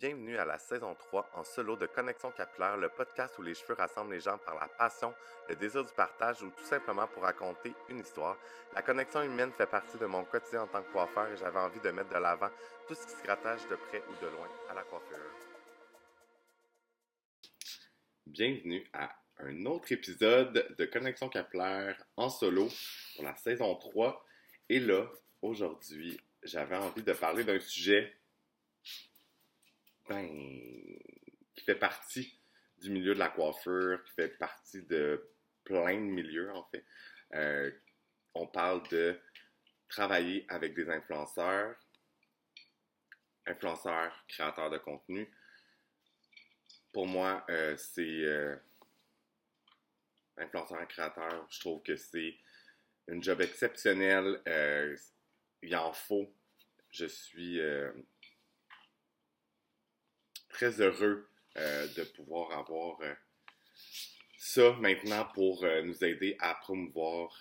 Bienvenue à la saison 3 en solo de Connexion Capillaire, le podcast où les cheveux rassemblent les gens par la passion, le désir du partage ou tout simplement pour raconter une histoire. La connexion humaine fait partie de mon quotidien en tant que coiffeur et j'avais envie de mettre de l'avant tout ce qui se rattache de près ou de loin à la coiffure. Bienvenue à un autre épisode de Connexion Capillaire en solo pour la saison 3. Et là, aujourd'hui, j'avais envie de parler d'un sujet ben, qui fait partie du milieu de la coiffure, qui fait partie de plein de milieux, en fait. Euh, on parle de travailler avec des influenceurs, influenceurs, créateurs de contenu. Pour moi, euh, c'est euh, influenceur et créateur. Je trouve que c'est un job exceptionnel. il en faut. Je suis très heureux euh, de pouvoir avoir euh, ça maintenant pour euh, nous aider à promouvoir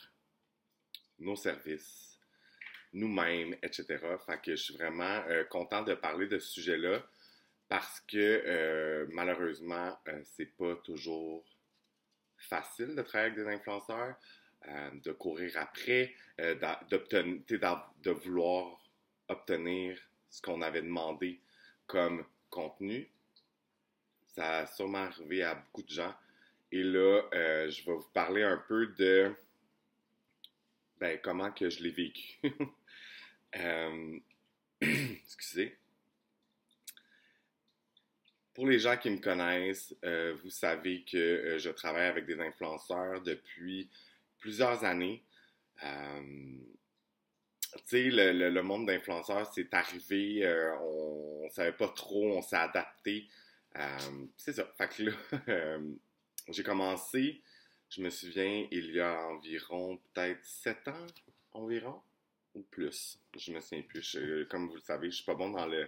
nos services, nous-mêmes, etc. Fait que je suis vraiment content de parler de ce sujet-là parce que malheureusement, c'est pas toujours facile de travailler avec des influenceurs, de courir après, de vouloir obtenir ce qu'on avait demandé comme contenu. Ça a sûrement arrivé à beaucoup de gens. Et là, euh, je vais vous parler un peu de ben, comment que je l'ai vécu. euh, excusez. Pour les gens qui me connaissent, euh, vous savez que je travaille avec des influenceurs depuis plusieurs années tu sais, le, monde d'influenceurs, c'est arrivé, euh, on, ne savait pas trop, on s'est adapté. Euh, c'est ça. Fait que là, euh, j'ai commencé, je me souviens, il y a environ peut-être sept ans environ, ou plus. Je me souviens plus. comme vous le savez, je suis pas bon dans le,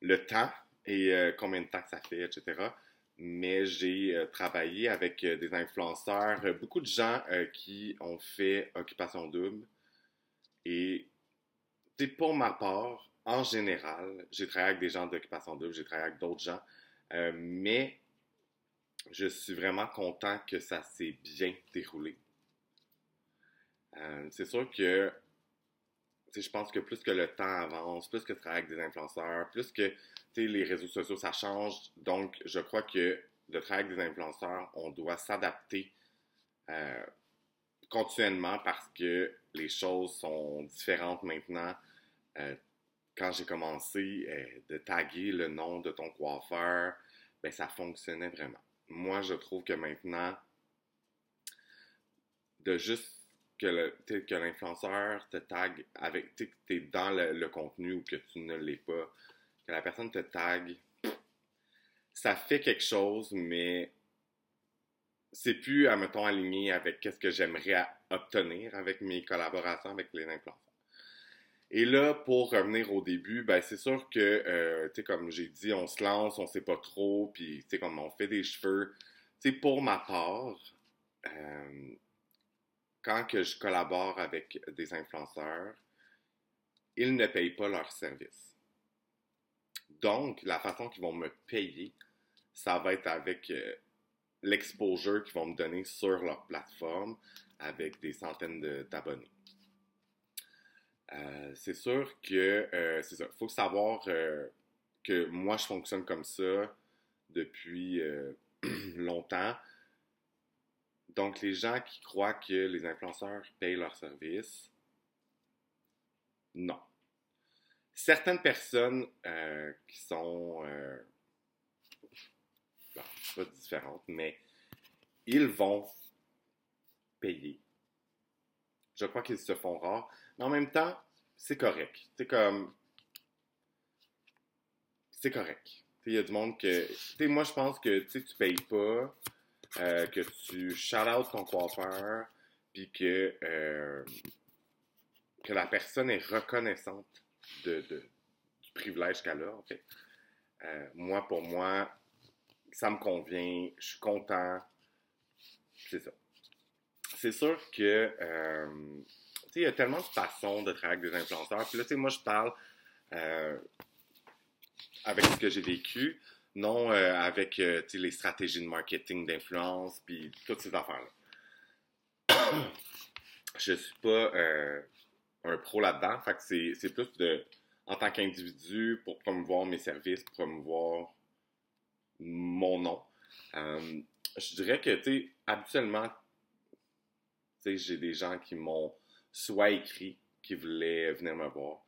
le temps et combien de temps ça fait, etc. Mais j'ai travaillé avec des influenceurs, beaucoup de gens qui ont fait Occupation Double. Et pour ma part, en général, j'ai travaillé avec des gens d'occupation double, j'ai travaillé avec d'autres gens, euh, mais je suis vraiment content que ça s'est bien déroulé. Euh, c'est sûr que je pense que plus que le temps avance, plus que travailler avec des influenceurs, plus que les réseaux sociaux, ça change. Donc, je crois que de travailler avec des influenceurs, on doit s'adapter euh, continuellement parce que les choses sont différentes maintenant. Euh, quand j'ai commencé euh, de taguer le nom de ton coiffeur, ben ça fonctionnait vraiment. Moi, je trouve que maintenant, de juste que l'influenceur te tag avec, tu es dans le, contenu ou que tu ne l'es pas, que la personne te tag, ça fait quelque chose, mais c'est plus, admettons, aligné avec qu'est-ce que j'aimerais obtenir avec mes collaborations avec les influenceurs. Et là, pour revenir au début, ben c'est sûr que, euh, tu sais, comme j'ai dit, on se lance, on sait pas trop, puis tu sais, comme on fait des cheveux. Tu sais, pour ma part, euh, quand que je collabore avec des influenceurs, ils ne payent pas leurs services. Donc, la façon qu'ils vont me payer, ça va être avec euh, l'exposure qu'ils vont me donner sur leur plateforme avec des centaines d'abonnés. Euh, c'est sûr que euh, c'est ça. Il faut savoir euh, que moi, je fonctionne comme ça depuis longtemps. Donc, les gens qui croient que les influenceurs payent leurs services, non. Certaines personnes qui sont pas différentes, mais ils vont payer. Je crois qu'ils se font rares. Mais en même temps, c'est correct. C'est comme. C'est correct. Il y a du monde que. moi, je pense que tu payes pas, euh, que tu shout out ton coiffeur, puis que, euh, que la personne est reconnaissante de, du privilège qu'elle a. Euh, moi, pour moi, ça me convient, je suis content. C'est ça. C'est sûr que, euh, tu sais, il y a tellement de façons de travailler avec des influenceurs. Puis là, tu sais, moi, je parle, euh, avec ce que j'ai vécu, non avec les stratégies de marketing, d'influence, puis toutes ces affaires-là. je suis pas un pro là-dedans. Fait que c'est plus de, en tant qu'individu, pour promouvoir mes services, promouvoir mon nom. Euh, je dirais que, tu habituellement, tu sais, j'ai des gens qui m'ont soit écrit, qui voulaient venir me voir.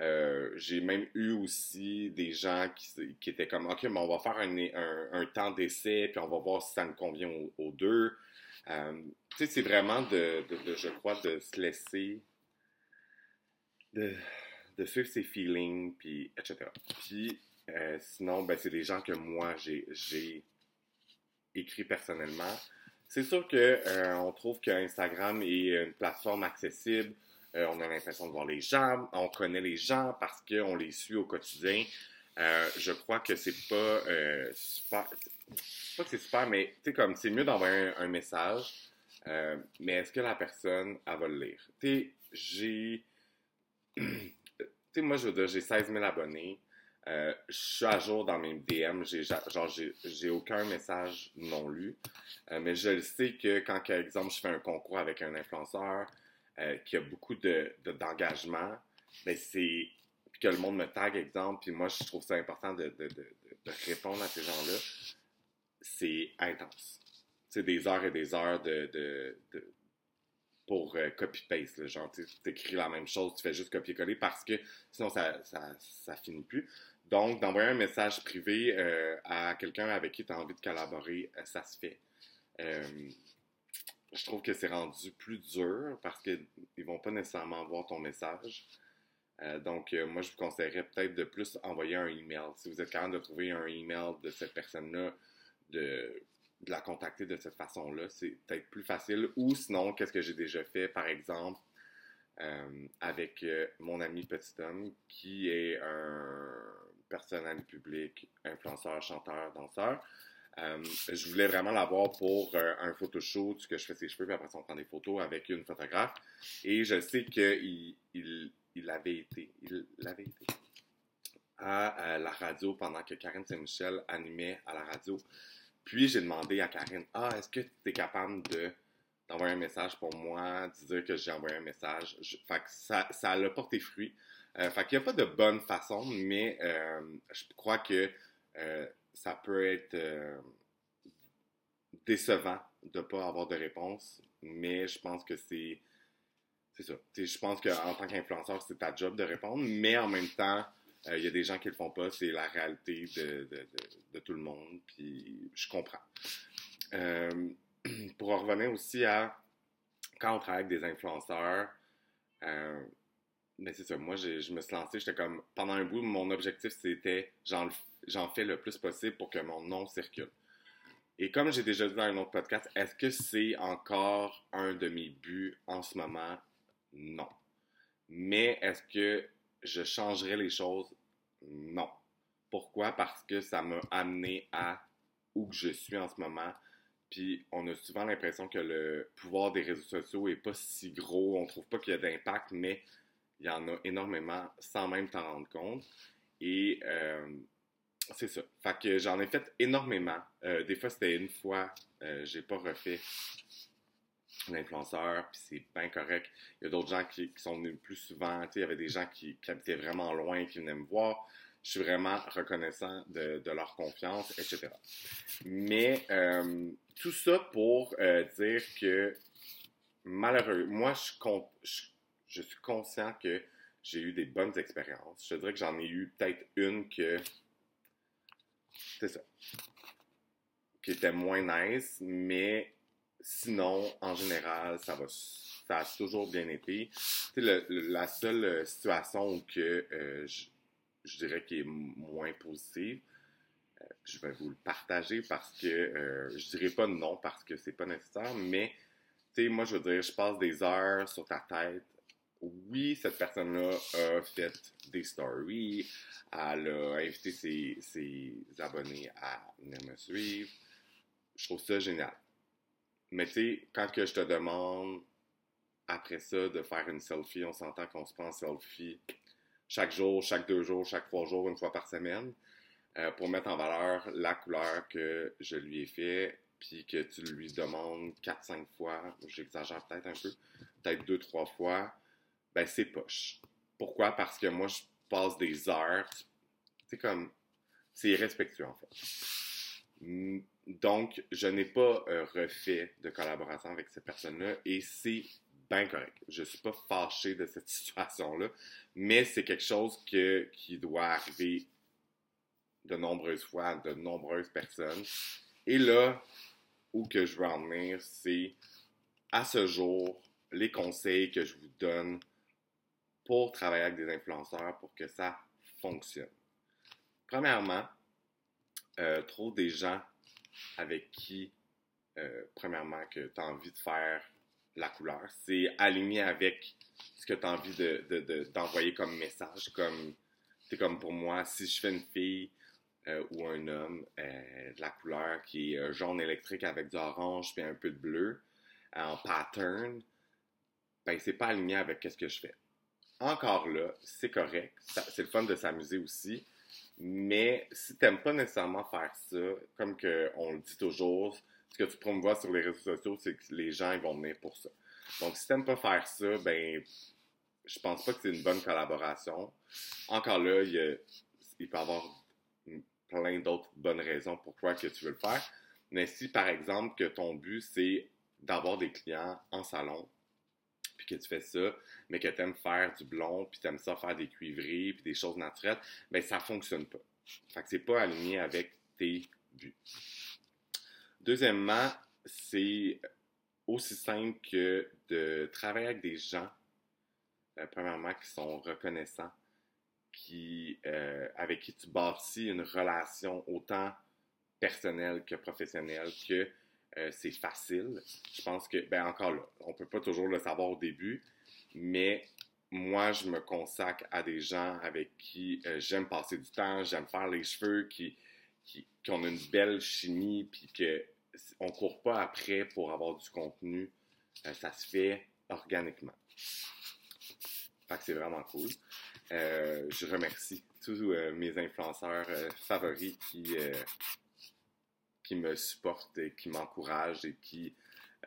Euh, j'ai même eu aussi des gens qui, étaient comme, OK, mais on va faire un, un, temps d'essai, puis on va voir si ça me convient aux, deux. Euh, tu sais, c'est vraiment de, de, je crois, de se laisser de, de suivre ses feelings, puis etc. Puis euh, sinon, ben, c'est des gens que moi, j'ai écrit personnellement. C'est sûr qu'on euh, trouve qu'Instagram est une plateforme accessible. Euh, on a l'impression de voir les gens, on connaît les gens parce qu'on les suit au quotidien. je crois que c'est pas super. Pas que c'est super, mais tu comme c'est mieux d'envoyer un, message. mais est-ce que la personne, elle va le lire? J'ai moi, j'ai 16 000 abonnés. Euh, je suis à jour dans mes DM. J'ai, aucun message non lu. Euh, mais je le sais que quand, par exemple, je fais un concours avec un influenceur euh, qui a beaucoup de, d'engagement, ben c'est. Que le monde me tag, exemple, puis moi, je trouve ça important de, de, de, de répondre à ces gens-là. C'est intense. C'est des heures et des heures de, pour euh, copy-paste. Genre, tu écris la même chose, tu fais juste copier-coller parce que sinon, ça, ça, finit plus. Donc, d'envoyer un message privé euh, à quelqu'un avec qui tu as envie de collaborer, euh, ça se fait. je trouve que c'est rendu plus dur parce qu'ils ne vont pas nécessairement voir ton message. donc, moi, je vous conseillerais peut-être de plus envoyer un email. Si vous êtes capable de trouver un email de cette personne-là, de de la contacter de cette façon-là, c'est peut-être plus facile. Ou sinon, qu'est-ce que j'ai déjà fait, par exemple, euh, avec euh, mon ami Petit Homme, qui est un personnel public, influenceur, chanteur, danseur. Euh, je voulais vraiment l'avoir pour un photoshoot, que je fais ses cheveux, puis après on prend des photos avec une photographe. Et je sais qu'il il, il avait été, il avait été à la radio pendant que Karine Saint-Michel animait à la radio. Puis j'ai demandé à Karine, ah, est-ce que tu es capable de d'envoyer un message pour moi, de dire que j'ai envoyé un message. fait que ça, ça a porté fruit. Euh, fait n'y a pas de bonne façon, mais euh, je crois que euh, ça peut être euh, décevant de ne pas avoir de réponse, mais je pense que c'est. C'est ça. je pense qu'en tant qu'influenceur, c'est ta job de répondre, mais en même temps, il euh, y a des gens qui le font pas, c'est la réalité de, tout le monde, puis je comprends. Euh, pour en revenir aussi à quand on travaille avec des influenceurs, euh, mais c'est ça, moi je me suis lancé, j'étais comme, pendant un bout, mon objectif c'était j'en fais le plus possible pour que mon nom circule. Et comme j'ai déjà dit dans un autre podcast, est-ce que c'est encore un de mes buts en ce moment? Non. Mais est-ce que je changerais les choses? Non. Pourquoi? Parce que ça m'a amené à où je suis en ce moment. Puis on a souvent l'impression que le pouvoir des réseaux sociaux est pas si gros. On trouve pas qu'il y a d'impact, mais il y en a énormément sans même t'en rendre compte. Et euh, c'est ça. Fait que j'en ai fait énormément. Euh, des fois, c'était une fois. Euh, j'ai pas refait l'influenceur, puis c'est bien correct. Il y a d'autres gens qui, sont venus plus souvent. Il y avait des gens qui, habitaient vraiment loin, qui venaient me voir. Je suis vraiment reconnaissant de, leur confiance, etc. Mais euh, tout ça pour euh, dire que malheureux, moi, je, je, suis conscient que j'ai eu des bonnes expériences. Je dirais que j'en ai eu peut-être une que. C'est ça. Qui était moins nice, mais Sinon, en général, ça va ça a toujours bien été. Le, la seule euh, situation que euh, je, dirais qui est moins positive, euh, je vais vous le partager parce que je dirais pas non parce que c'est pas nécessaire, mais moi je veux dire, je passe des heures sur ta tête. Oui, cette personne-là a fait des stories, elle a invité ses, ses abonnés à venir me suivre. Je trouve ça génial. Mais tu sais, quand que je te demande après ça de faire une selfie, on s'entend qu'on se prend en selfie chaque jour, chaque deux jours, chaque trois jours, une fois par semaine. euh, pour mettre en valeur la couleur que je lui ai fait, puis que tu lui demandes 4-5 fois, j'exagère peut-être un peu, peut-être 2-3 fois, ben c'est poche. Pourquoi? Parce que moi, je passe des heures, c'est comme, c'est irrespectueux en fait. Donc, je n'ai pas euh, refait de collaboration avec cette personne-là et c'est bien correct. Je ne suis pas fâché de cette situation-là, mais c'est quelque chose qui doit arriver de nombreuses fois à de nombreuses personnes. Et là, où que je veux en venir, c'est à ce jour, les conseils que je vous donne pour travailler avec des influenceurs pour que ça fonctionne. Premièrement, euh, trouve des gens avec qui, euh, premièrement, que tu as envie de faire la couleur. C'est aligné avec ce que tu as envie d'envoyer de, comme message. Comme, c'est comme pour moi, si je fais une fille euh, ou un homme, euh, de la couleur qui est jaune électrique avec du orange puis un peu de bleu en pattern, ben c'est pas aligné avec ce que je fais. Encore là, c'est correct. C'est le fun de s'amuser aussi. Mais si tu n'aimes pas nécessairement faire ça, comme que on le dit toujours, ce que tu promouvois sur les réseaux sociaux, c'est que les gens ils vont venir pour ça. Donc, si tu n'aimes pas faire ça, ben, je pense pas que c'est une bonne collaboration. Encore là, il, peut y avoir plein d'autres bonnes raisons pourquoi que tu veux le faire. Mais si, par exemple, que ton but, c'est d'avoir des clients en salon, puis que tu fais ça, mais que tu aimes faire du blond, puis tu aimes ça faire des cuivrés, puis des choses naturelles, ben ça fonctionne pas. Fait que c'est pas aligné avec tes buts. Deuxièmement, c'est aussi simple que de travailler avec des gens, euh, premièrement, qui sont reconnaissants, qui, euh, avec qui tu bâtis une relation autant personnelle que professionnelle, que euh, c'est facile. Je pense que, ben encore là, on peut pas toujours le savoir au début, mais moi, je me consacre à des gens avec qui euh, j'aime passer du temps, j'aime faire les cheveux, qui, qui, ont une belle chimie, puis qu'on ne court pas après pour avoir du contenu. Euh, ça se fait organiquement. Fait que c'est vraiment cool. je remercie tous mes influenceurs favoris qui qui me supportent et qui m'encouragent et qui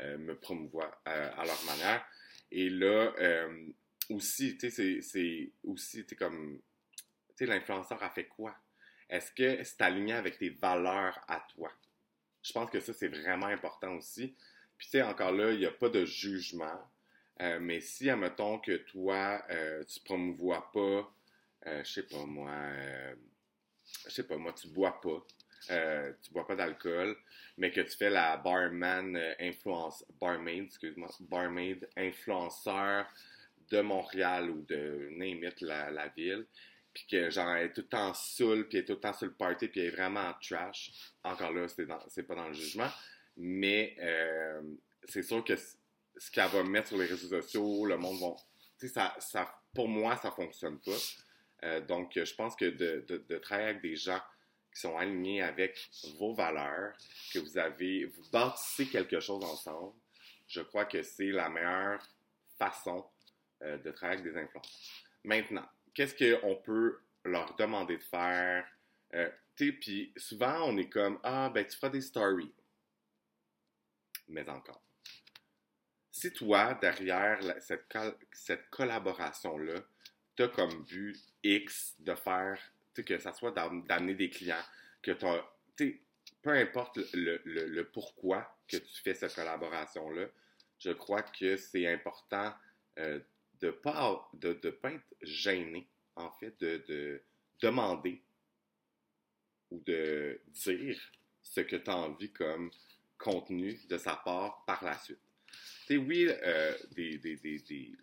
euh, me promouvoient euh, à leur manière. Et là, euh, aussi, tu sais, c'est aussi, tu comme, tu sais, l'influenceur a fait quoi? Est-ce que c'est aligné avec tes valeurs à toi? Je pense que ça, c'est vraiment important aussi. Puis, tu sais, encore là, il n'y a pas de jugement. mais si, admettons que toi, tu promouvois pas, je sais pas moi, je sais pas moi, tu bois pas, euh, tu bois pas d'alcool, mais que tu fais la barman euh, influence, barmaid, excuse-moi, barmaid influenceur de Montréal ou de name la, ville, puis que genre elle est tout le temps saoul, puis est tout le temps sur le party, puis elle est vraiment trash. Encore là, c'est pas dans le jugement, mais euh, c'est sûr que ce qu'elle va mettre sur les réseaux sociaux, le monde va... Tu sais, ça, pour moi, ça fonctionne pas. donc, je pense que de travailler avec des gens sont alignés avec vos valeurs, que vous avez, vous bâtissez quelque chose ensemble, je crois que c'est la meilleure façon euh, de travailler avec des influenceurs. Maintenant, qu'est-ce qu'on peut leur demander de faire? Euh, puis souvent, on est comme, ah, ben, tu feras des stories. Mais encore. Si toi, derrière cette, cette collaboration-là, tu as comme but X de faire que ça soit d'amener des clients, que tu peu importe le, pourquoi que tu fais cette collaboration-là, je crois que c'est important euh, de ne pas, de, pas être gêné, en fait, de, demander ou de dire ce que tu as envie comme contenu de sa part par la suite. Oui, euh, des, des, des,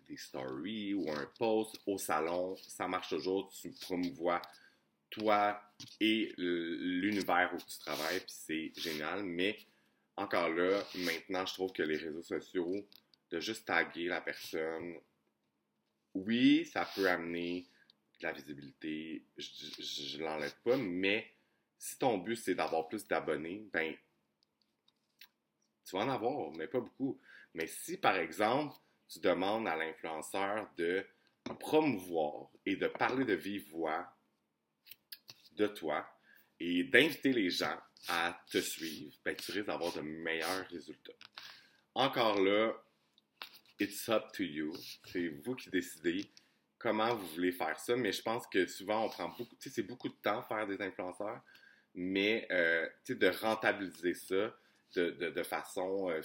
des, stories ou un post au salon, ça marche toujours, tu promouvois toi et l'univers où tu travailles, puis c'est génial. Mais encore là, maintenant, je trouve que les réseaux sociaux, de juste taguer la personne, oui, ça peut amener de la visibilité, je, ne l'enlève pas, mais si ton but c'est d'avoir plus d'abonnés, ben, tu vas en avoir, mais pas beaucoup. Mais si, par exemple, tu demandes à l'influenceur de promouvoir et de parler de vive voix de toi et d'inviter les gens à te suivre, ben, tu risques d'avoir de meilleurs résultats. Encore là, it's up to you. C'est vous qui décidez comment vous voulez faire ça, mais je pense que souvent on prend beaucoup, tu sais, c'est beaucoup de temps faire des influenceurs, mais euh, tu sais, de rentabiliser ça de, façon euh,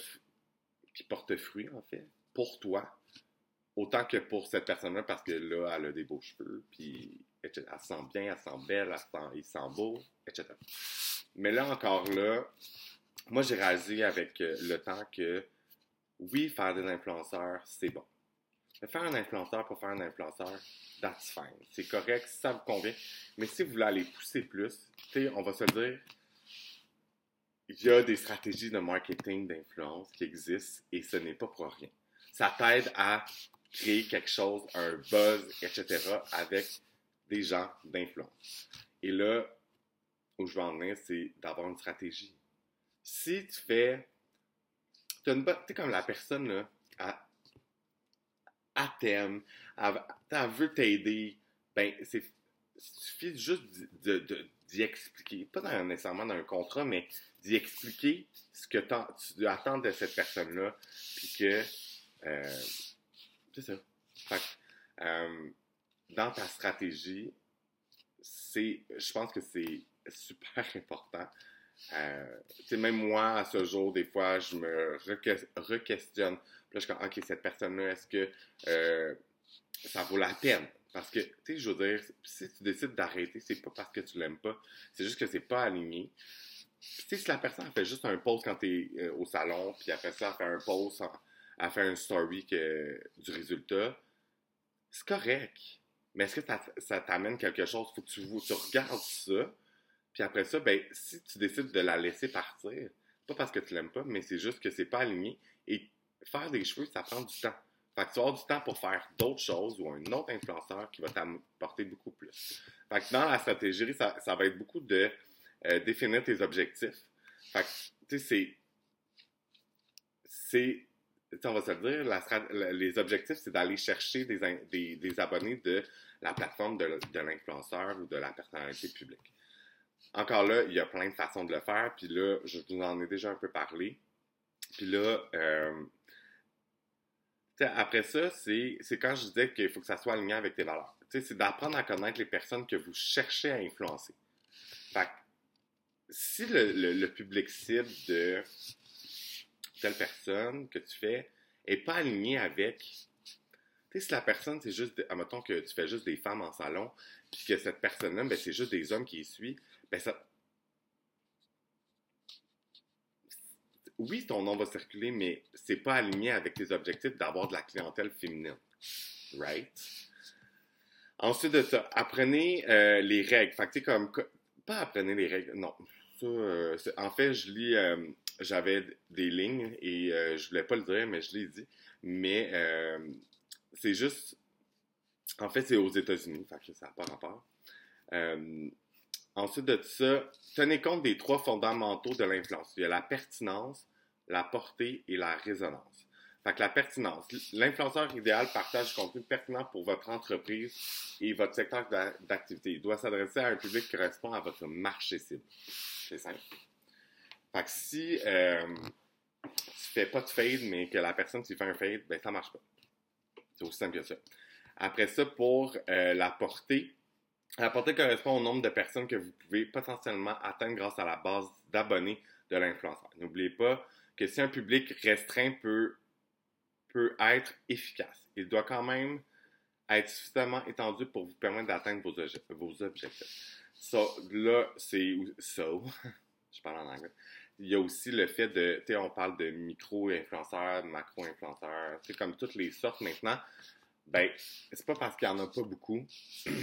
qui porte fruit en fait, pour toi, autant que pour cette personne-là, parce que là, elle a des beaux cheveux, puis elle sent bien, elle sent belle, elle sent, il sent beau, etc. Mais là encore là, moi j'ai réalisé avec euh, le temps que oui, faire des influenceurs, c'est bon. Mais faire un influenceur pour faire un influenceur, that's fine. C'est correct, ça vous convient. Mais si vous voulez aller pousser plus, on va se dire, il y a des stratégies de marketing d'influence qui existent et ce n'est pas pour rien. Ça t'aide à créer quelque chose, un buzz, etc. avec des gens d'influence. Et là, où je veux en venir, c'est d'avoir une stratégie. Si tu fais. Tu es comme la personne, là, à, à t'aime, elle, veut t'aider, ben, c'est. Suffit juste d'y expliquer, pas nécessairement dans un contrat, mais d'y expliquer ce que tu attends de cette personne-là, puis que. Euh, c'est ça. Euh, dans ta stratégie, c'est, je pense que c'est super important. Euh, même moi, à ce jour, des fois, je me re-questionne. Puis je comme, OK, cette personne-là, est-ce que euh, ça vaut la peine? Parce que, tu sais, je veux dire, si tu décides d'arrêter, c'est pas parce que tu l'aimes pas, c'est juste que c'est pas aligné. Tu sais, si la personne fait juste un post quand tu es euh, au salon, puis après ça, elle fait un post, elle fait un story que, du résultat, c'est correct. Mais est-ce que ça, t'amène quelque chose? Faut que tu, regardes ça. Puis après ça, ben, si tu décides de la laisser partir, pas parce que tu l'aimes pas, mais c'est juste que c'est pas aligné. Et faire des cheveux, ça prend du temps. Fait que tu vas du temps pour faire d'autres choses ou un autre influenceur qui va t'apporter beaucoup plus. Fait que dans la stratégie, ça, va être beaucoup de euh, définir tes objectifs. Fait que, tu sais, c'est. On va se le dire, les objectifs, c'est d'aller chercher des, abonnés de la plateforme de, l'influenceur ou de la personnalité publique. Encore là, il y a plein de façons de le faire, puis là, je vous en ai déjà un peu parlé. Puis là, euh, après ça, c'est quand je disais qu'il faut que ça soit aligné avec tes valeurs. C'est d'apprendre à connaître les personnes que vous cherchez à influencer. Fait si le public cible de telle personne que tu fais est pas alignée avec. Tu sais, si la personne, c'est juste, admettons que tu fais juste des femmes en salon, puis que cette personne-là, ben, c'est juste des hommes qui y suivent, ben ça. Oui, ton nom va circuler, mais c'est pas aligné avec tes objectifs d'avoir de la clientèle féminine. Right? Ensuite de ça, apprenez euh, les règles. Fait que, comme, pas apprenez les règles, non. Euh, en fait, je lis euh, j'avais des lignes et euh, je voulais pas le dire, mais je l'ai dit. Mais euh, c'est juste. En fait, c'est aux États-Unis, fait que ça n'a pas rapport. Euh, ensuite de ça, tenez compte des trois fondamentaux de l'influence. Il y a la pertinence, la portée et la résonance. Fait que la pertinence. L'influenceur idéal partage du contenu pertinent pour votre entreprise et votre secteur d'activité. Il doit s'adresser à un public qui correspond à votre marché cible. C'est simple. Fait que si euh, tu fais pas de fade, mais que la personne tu fais un fade, ben ça marche pas. C'est aussi simple que ça. Après ça, pour euh, la portée, la portée correspond au nombre de personnes que vous pouvez potentiellement atteindre grâce à la base d'abonnés de l'influenceur. N'oubliez pas que si un public restreint peut, peut être efficace, il doit quand même être suffisamment étendu pour vous permettre d'atteindre vos, vos objectifs. Ça, là, c'est so. je parle en anglais il y a aussi le fait de, tu sais, on parle de micro-influenceurs, macro-influenceurs, c'est comme toutes les sortes maintenant. Ben, c'est pas parce qu'il n'y en a pas beaucoup qu'il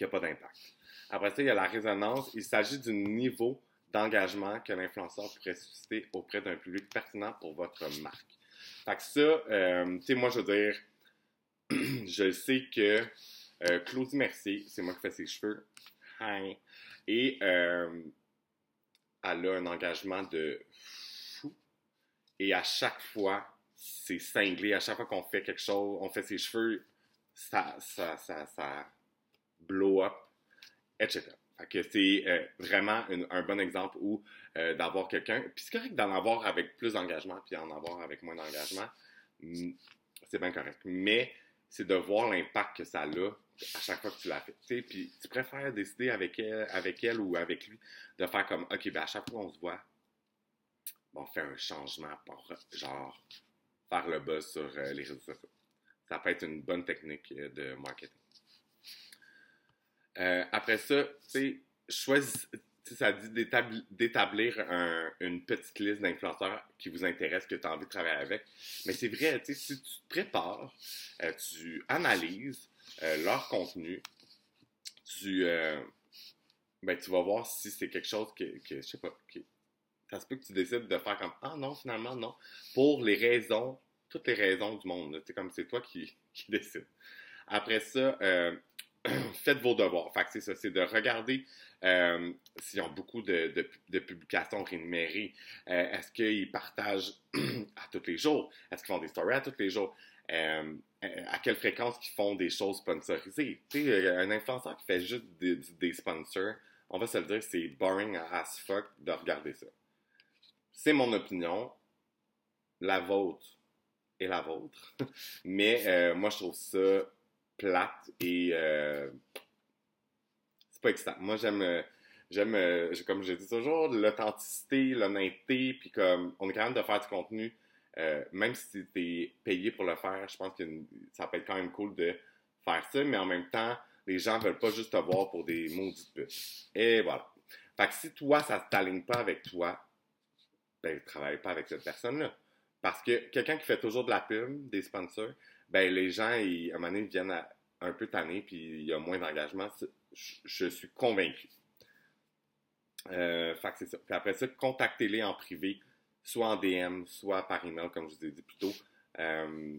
n'y a pas d'impact. Après ça, il y a la résonance. Il s'agit du niveau d'engagement que l'influenceur pourrait susciter auprès d'un public pertinent pour votre marque. Fait que ça, euh, tu sais, moi, je veux dire, je sais que euh, Claudie Mercier, c'est moi qui fais ses cheveux. Hi. Et euh, elle a un engagement de fou. Et à chaque fois, c'est cinglé. À chaque fois qu'on fait quelque chose, on fait ses cheveux, ça, ça, ça, ça blow up, etc. Fait que c'est euh, vraiment un bon exemple où euh, d'avoir quelqu'un. Puis c'est correct d'en avoir avec plus d'engagement, puis d'en avoir avec moins d'engagement. C'est bien correct. Mais c'est de voir l'impact que ça a à chaque fois que tu l'as fait. Tu Puis tu préfères décider avec elle, ou avec lui de faire comme OK, ben à chaque fois qu'on se voit, on fait un changement pour genre faire le buzz sur euh, les réseaux sociaux. Ça peut être une bonne technique euh, de marketing. Euh, après ça, tu choisis, ça dit d'établi- d'établir un- une petite liste d'influenceurs qui vous intéressent, que tu as envie de travailler avec. Mais c'est vrai, tu si tu te prépares, tu analyses leur contenu, tu, euh, ben, tu vas voir si c'est quelque chose que, que je sais pas, que, ça se peut que tu décides de faire comme Ah non, finalement, non. Pour les raisons, toutes les raisons du monde. C'est comme c'est toi qui, qui décides. Après ça, euh, faites vos devoirs. Fait c'est ça, c'est de regarder euh, s'ils ont beaucoup de publications rémunérées. Euh, Est-ce qu'ils partagent à tous les jours? Est-ce qu'ils font des stories à tous les jours? Euh, euh, à quelle fréquence qu'ils font des choses sponsorisées? Tu sais, euh, un influenceur qui fait juste des, sponsors, on va se le dire, c'est boring as fuck de regarder ça. C'est mon opinion. La vôtre est la vôtre. Mais moi, je trouve ça plate et c'est pas excitant. Moi, j'aime, j'aime, j'ai- comme je dis toujours, l'authenticité, l'honnêteté, puis comme on est capable de faire du contenu, euh, même si t'es payé pour le faire, je pense que ça peut être quand même cool de faire ça, mais en même temps, les gens veulent pas juste te voir pour des maudites putes. Et voilà. Fait que si toi, ça ne t'aligne pas avec toi, ben, travaille pas avec cette personne-là. Parce que quelqu'un qui fait toujours de la pub, des sponsors, ben, les gens, ils, à un moment donné, viennent un peu tannés, puis il y a moins d'engagement. Je suis convaincu. Euh, fait que c'est ça. Puis après ça, contactez-les en privé, soit en DM, soit par email, comme je vous ai dit plus tôt. Euh,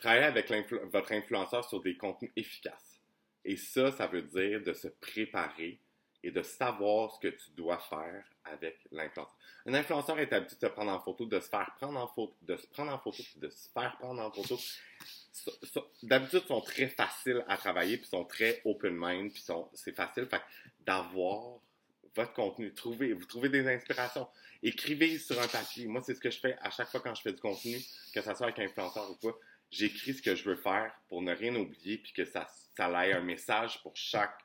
travaillez avec votre influenceur sur des contenus efficaces. Et ça, ça veut dire de se préparer et de savoir ce que tu dois faire avec l'influenceur. Un influenceur est habitué de se prendre en photo, de se faire prendre en photo, de se prendre en photo, de se faire prendre en photo. D'habitude, ils sont très faciles à travailler, puis sont très open mind, puis c'est facile. Fait d'avoir votre contenu, trouvez, vous trouvez des inspirations, écrivez sur un papier. Moi, c'est ce que je fais à chaque fois quand je fais du contenu, que ça soit avec un influenceur ou pas. J'écris ce que je veux faire pour ne rien oublier, puis que ça, ça ait un message pour chaque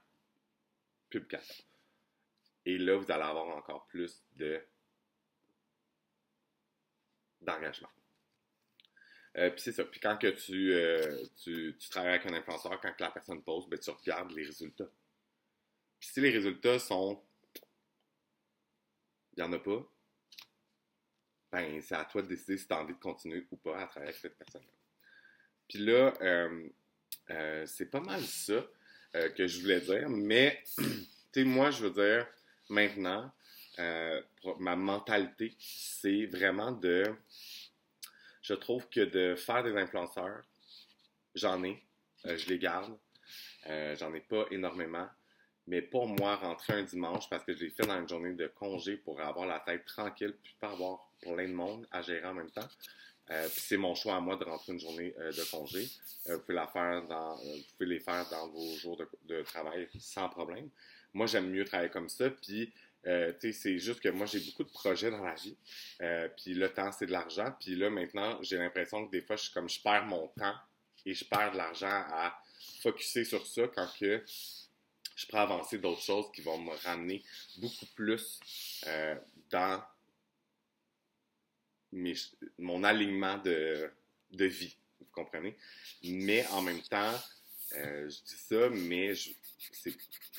publication. Et là, vous allez avoir encore plus de d'engagement. Euh, puis c'est ça. Puis quand que tu, euh, tu, tu travailles avec un influenceur, quand que la personne pose, ben, tu regardes les résultats. Puis si les résultats sont... Il n'y en a pas, ben c'est à toi de décider si tu as envie de continuer ou pas à travailler avec cette personne-là. Puis là, euh, euh, c'est pas mal ça euh, que je voulais dire, mais tu sais, moi, je veux dire, maintenant, ma mentalité, c'est vraiment de. Je trouve que de faire des influenceurs, j'en ai, je les garde. J'en ai pas énormément. Mais pour moi, rentrer un dimanche, parce que je l'ai fait dans une journée de congé pour avoir la tête tranquille, puis pas avoir plein de monde à gérer en même temps. Euh, puis c'est mon choix à moi de rentrer une journée euh, de congé. Euh, vous, pouvez la faire dans, vous pouvez les faire dans vos jours de, travail sans problème. Moi, j'aime mieux travailler comme ça. Puis, c'est juste que moi, j'ai beaucoup de projets dans la vie. Puis le temps, c'est de l'argent. Puis là, maintenant, j'ai l'impression que des fois, je comme je perds mon temps et je perds de l'argent à focuser sur ça quand que je pourrais avancer d'autres choses qui vont me ramener beaucoup plus euh, dans mon alignement de, vie. Vous comprenez? Mais en même temps, euh, je dis ça, mais je,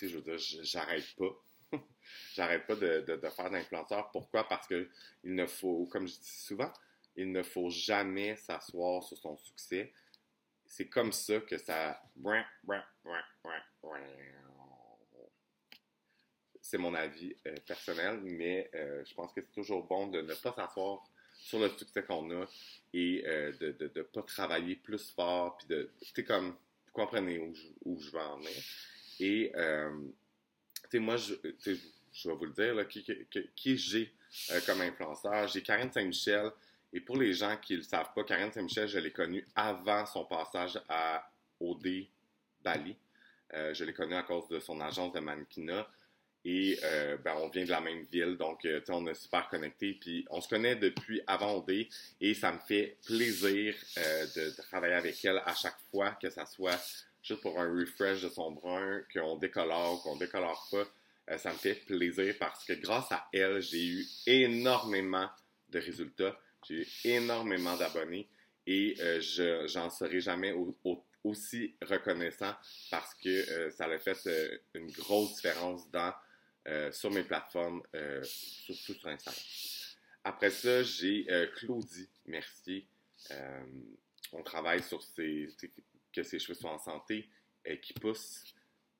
je veux dire, j'arrête pas. j'arrête pas de faire d'influenceur. Pourquoi? Parce que il ne faut, comme je dis souvent, il ne faut jamais s'asseoir sur son succès. C'est comme ça que ça. C'est mon avis euh, personnel, mais euh, je pense que c'est toujours bon de ne pas s'asseoir sur le succès qu'on a et euh, de ne pas travailler plus fort. Puis de, tu comme, vous comprenez où je, où je veux en venir. Et, tu sais, moi, je, je vais vous le dire, là, qui, qui, qui j'ai comme influenceur? J'ai Karen Saint-Michel. Et pour les gens qui ne le savent pas, Karen Saint-Michel, je l'ai connue avant son passage à OD Bali. Je l'ai connue à cause de son agence de mannequinat. Et euh, ben, on vient de la même ville, donc euh, on est super connectés. Puis on se connaît depuis avant OD et ça me fait plaisir euh, de, travailler avec elle à chaque fois, que ça soit juste pour un refresh de son brun, qu'on décolore, qu'on décolore pas. ça me fait plaisir parce que grâce à elle, j'ai eu énormément de résultats. J'ai eu énormément d'abonnés et je j'en serai jamais aussi reconnaissant parce que ça a fait une grosse différence dans euh, sur mes plateformes, euh, surtout sur Instagram. Après ça, j'ai euh, Claudie Mercier. on travaille sur ses, que ses cheveux soient en santé, et qui poussent,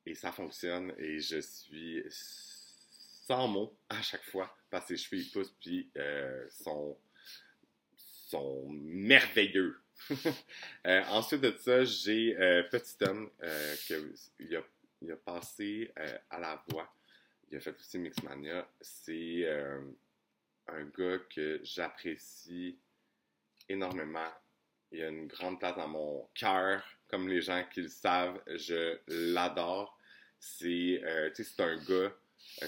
et ça fonctionne. Et je suis sans mots à chaque fois parce que ses cheveux ils poussent puis sont, sont merveilleux. ensuite de ça, j'ai Petit Homme qui a, il a passé à la voix il a fait aussi Mixmania. C'est euh, un gars que j'apprécie énormément. Il a une grande place dans mon cœur, comme les gens qui le savent. Je l'adore. C'est euh, un gars, euh,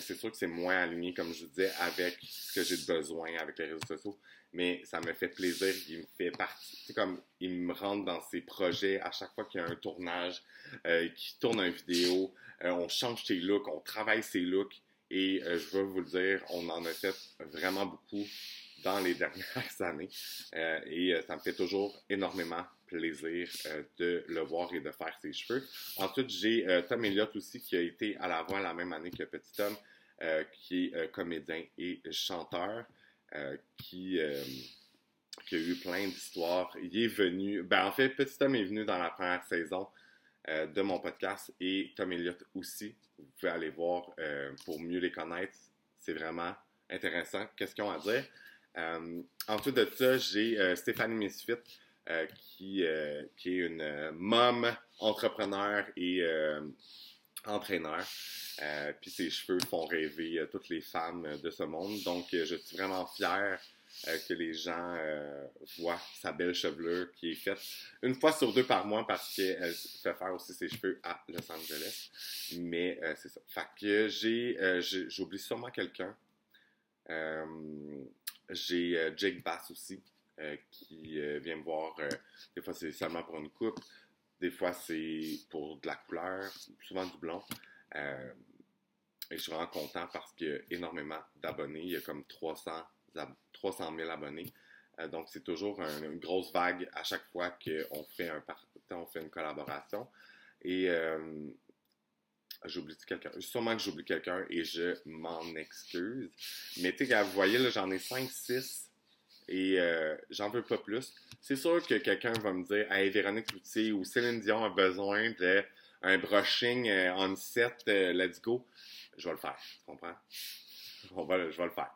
c'est sûr que c'est moins aligné, comme je vous disais, avec ce que j'ai besoin avec les réseaux sociaux, mais ça me fait plaisir. Il me fait partie, comme il me rentre dans ses projets à chaque fois qu'il y a un tournage, qu'il tourne une vidéo, on change ses looks, on travaille ses looks. Et euh, je veux vous le dire, on en a fait vraiment beaucoup dans les dernières années. Euh, et ça me fait toujours énormément plaisir de le voir et de faire ses cheveux. Ensuite, j'ai Tom Elliott aussi qui a été à la voix la même année que Petit Tom, qui est comédien et chanteur, qui qui a eu plein d'histoires. Il est venu, ben en fait, Petit Tom est venu dans la première saison euh, de mon podcast et Tom Elliott aussi. Vous pouvez aller voir euh, pour mieux les connaître. C'est vraiment intéressant. Qu'est-ce qu'ils ont à dire? Euh, ensuite de ça, j'ai Stéphanie Misfit, qui, qui est une mom entrepreneur et entraîneur. puis ses cheveux font rêver toutes les femmes de ce monde. Donc, je suis vraiment fier euh, que les gens euh, voient sa belle chevelure qui est faite une fois sur deux par mois parce qu'elle fait faire aussi ses cheveux à Los Angeles. Mais euh, c'est ça. J'ai, j'oublie sûrement quelqu'un. j'ai Jake Bass aussi qui vient me voir. des fois, c'est seulement pour une coupe. Des fois, c'est pour de la couleur, souvent du blond. et je suis vraiment content parce qu'il y a énormément d'abonnés. Il y a comme 300 300 000 abonnés. Euh, donc, c'est toujours une grosse vague à chaque fois qu'on fait, un, on fait une collaboration. Et euh, j'oublie quelqu'un? Sûrement que j'oublie quelqu'un et je m'en excuse. Mais tu sais, vous voyez, j'en ai 5, 6 et euh, j'en veux pas plus. C'est sûr que quelqu'un va me dire Hey, Véronique Loutier ou Céline Dion a besoin d'un brushing on set, let's go. Je vais le faire. Tu comprends? je vais le faire.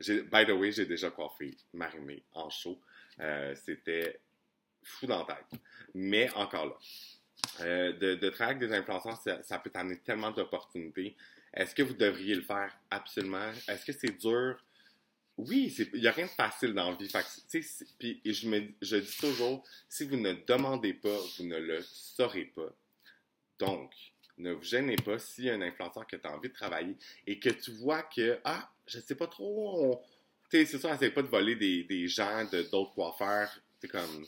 By the way, j'ai déjà coiffé Marimé en show. Euh, c'était fou dans la tête. Mais encore là, euh, de, travailler avec des influenceurs, ça, peut t'amener tellement d'opportunités. Est-ce que vous devriez le faire? Absolument. Est-ce que c'est dur? Oui, il n'y a rien de facile dans la vie. puis je, me, je dis toujours, si vous ne demandez pas, vous ne le saurez pas. Donc, ne vous gênez pas s'il y a un influenceur que tu as envie de travailler et que tu vois que, ah, je sais pas trop, tu sais, c'est ça, essaie pas de voler des, des gens de d'autres coiffeurs. Comme,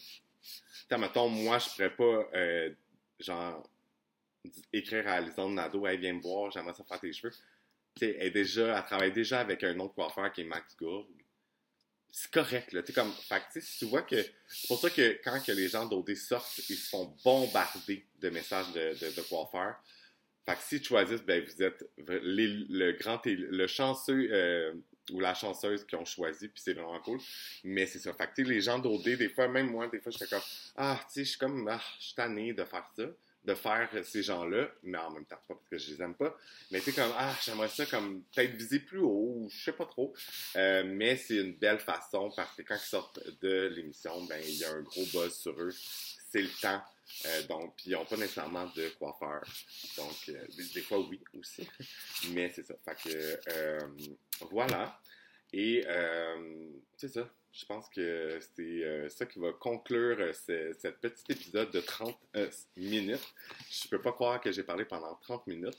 mettons, moi, je pourrais pas, euh, genre, écrire à Alison Nadeau, elle vient me voir, j'aimerais ça faire tes cheveux. Elle, elle travaille déjà avec un autre coiffeur qui est Max Gourg. C'est correct, là. Tu comme, fait tu vois que, c'est pour ça que quand que les gens d'OD sortent, ils se font bombarder de messages de, de coiffeurs. Fait que si tu choisis, ben vous êtes le grand le chanceux euh, ou la chanceuse qui ont choisi, puis c'est vraiment cool. Mais c'est ça. Fait que les gens d'OD, des fois, même moi, des fois, je fais comme Ah, tu sais, je suis comme ah, je suis tanné de faire ça, de faire ces gens-là, mais en même temps, pas parce que je les aime pas. Mais tu comme Ah, j'aimerais ça comme peut-être viser plus haut, je sais pas trop. Euh, mais c'est une belle façon parce que quand ils sortent de l'émission, ben il y a un gros buzz sur eux. C'est le temps euh, donc, puis ils n'ont pas nécessairement de coiffeur. Donc, euh, des fois, oui aussi. Mais c'est ça. Fait que, euh, voilà. Et c'est ça. Je pense que c'est ça qui va conclure ce, petit épisode de 30 minutes. Je ne peux pas croire que j'ai parlé pendant 30 minutes.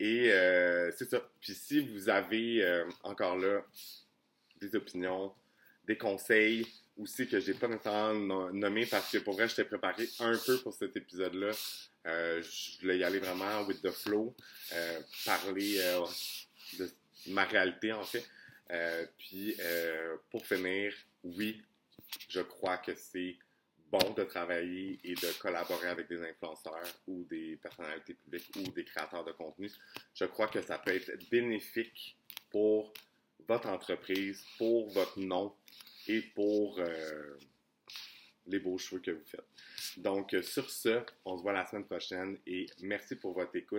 Et c'est ça. Puis si vous avez encore là des opinions, des conseils aussi que j'ai pas nécessairement nommé parce que pour vrai, je t'ai préparé un peu pour cet épisode-là. Euh, je voulais y aller vraiment with the flow, euh, parler euh, de ma réalité en fait. Puis pour finir, oui, je crois que c'est bon de travailler et de collaborer avec des influenceurs ou des personnalités publiques ou des créateurs de contenu. Je crois que ça peut être bénéfique pour votre entreprise, pour votre nom et pour euh, les beaux cheveux que vous faites. Donc, sur ce, on se voit la semaine prochaine et merci pour votre écoute.